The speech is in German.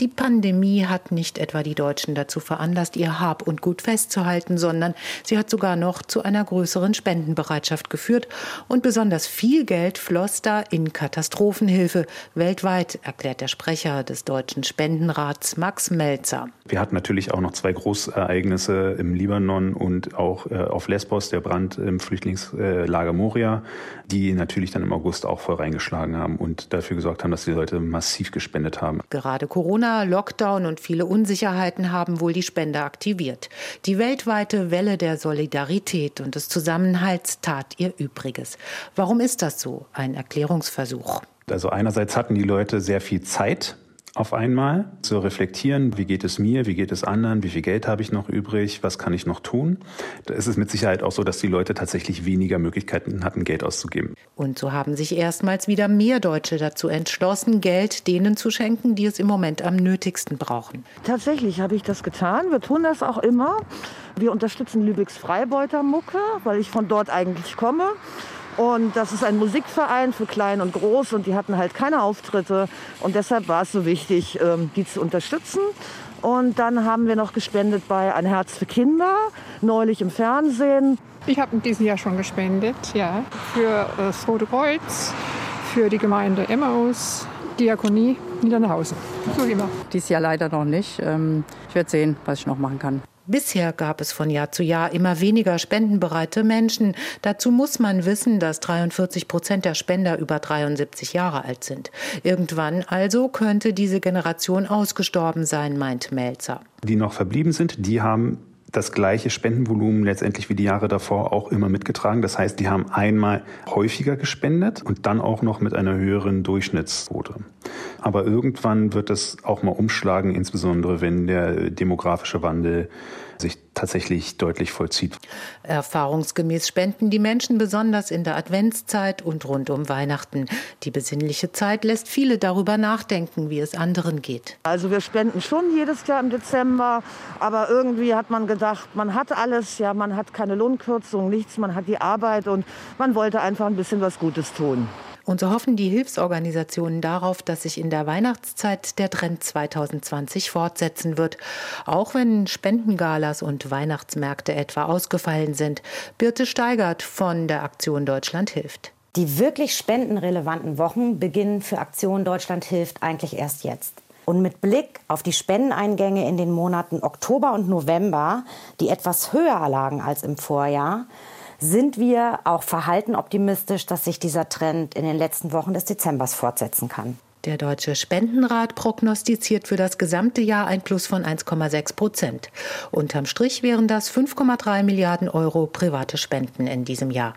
Die Pandemie hat nicht etwa die Deutschen dazu veranlasst, ihr Hab und Gut festzuhalten, sondern sie hat sogar noch zu einer größeren Spendenbereitschaft geführt und besonders viel Geld floss da in Katastrophenhilfe weltweit, erklärt der Sprecher des Deutschen Spendenrats Max Melzer. Wir hatten natürlich auch noch zwei Großereignisse im Libanon und auch äh, auf Lesbos, der Brand im Flüchtlingslager Moria, die natürlich dann im August auch voll reingeschlagen haben und dafür gesorgt haben, dass die Leute massiv gespendet haben. Gerade Corona Lockdown und viele Unsicherheiten haben wohl die Spender aktiviert. Die weltweite Welle der Solidarität und des Zusammenhalts tat ihr Übriges. Warum ist das so? Ein Erklärungsversuch. Also einerseits hatten die Leute sehr viel Zeit, auf einmal zu reflektieren, wie geht es mir, wie geht es anderen, wie viel Geld habe ich noch übrig, was kann ich noch tun. Da ist es mit Sicherheit auch so, dass die Leute tatsächlich weniger Möglichkeiten hatten, Geld auszugeben. Und so haben sich erstmals wieder mehr Deutsche dazu entschlossen, Geld denen zu schenken, die es im Moment am nötigsten brauchen. Tatsächlich habe ich das getan. Wir tun das auch immer. Wir unterstützen Lübecks Freibeutermucke, weil ich von dort eigentlich komme. Und das ist ein Musikverein für Klein und Groß und die hatten halt keine Auftritte. Und deshalb war es so wichtig, ähm, die zu unterstützen. Und dann haben wir noch gespendet bei Ein Herz für Kinder, neulich im Fernsehen. Ich habe in diesem Jahr schon gespendet, ja, für das Rote Kreuz, für die Gemeinde Emmaus, Diakonie Niedernhausen. So immer. Dieses Jahr leider noch nicht. Ähm, ich werde sehen, was ich noch machen kann. Bisher gab es von Jahr zu Jahr immer weniger spendenbereite Menschen. Dazu muss man wissen, dass 43 Prozent der Spender über 73 Jahre alt sind. Irgendwann also könnte diese Generation ausgestorben sein, meint Melzer. Die noch verblieben sind, die haben das gleiche Spendenvolumen letztendlich wie die Jahre davor auch immer mitgetragen. Das heißt, die haben einmal häufiger gespendet und dann auch noch mit einer höheren Durchschnittsquote. Aber irgendwann wird es auch mal umschlagen, insbesondere wenn der demografische Wandel sich tatsächlich deutlich vollzieht. Erfahrungsgemäß spenden die Menschen besonders in der Adventszeit und rund um Weihnachten. Die besinnliche Zeit lässt viele darüber nachdenken, wie es anderen geht. Also wir spenden schon jedes Jahr im Dezember, aber irgendwie hat man gedacht, man hat alles, ja, man hat keine Lohnkürzung, nichts, man hat die Arbeit und man wollte einfach ein bisschen was Gutes tun. Und so hoffen die Hilfsorganisationen darauf, dass sich in der Weihnachtszeit der Trend 2020 fortsetzen wird. Auch wenn Spendengalas und Weihnachtsmärkte etwa ausgefallen sind. Birte Steigert von der Aktion Deutschland hilft. Die wirklich spendenrelevanten Wochen beginnen für Aktion Deutschland hilft eigentlich erst jetzt. Und mit Blick auf die Spendeneingänge in den Monaten Oktober und November, die etwas höher lagen als im Vorjahr, sind wir auch verhalten optimistisch, dass sich dieser Trend in den letzten Wochen des Dezembers fortsetzen kann. Der Deutsche Spendenrat prognostiziert für das gesamte Jahr ein Plus von 1,6 Prozent. Unterm Strich wären das 5,3 Milliarden Euro private Spenden in diesem Jahr.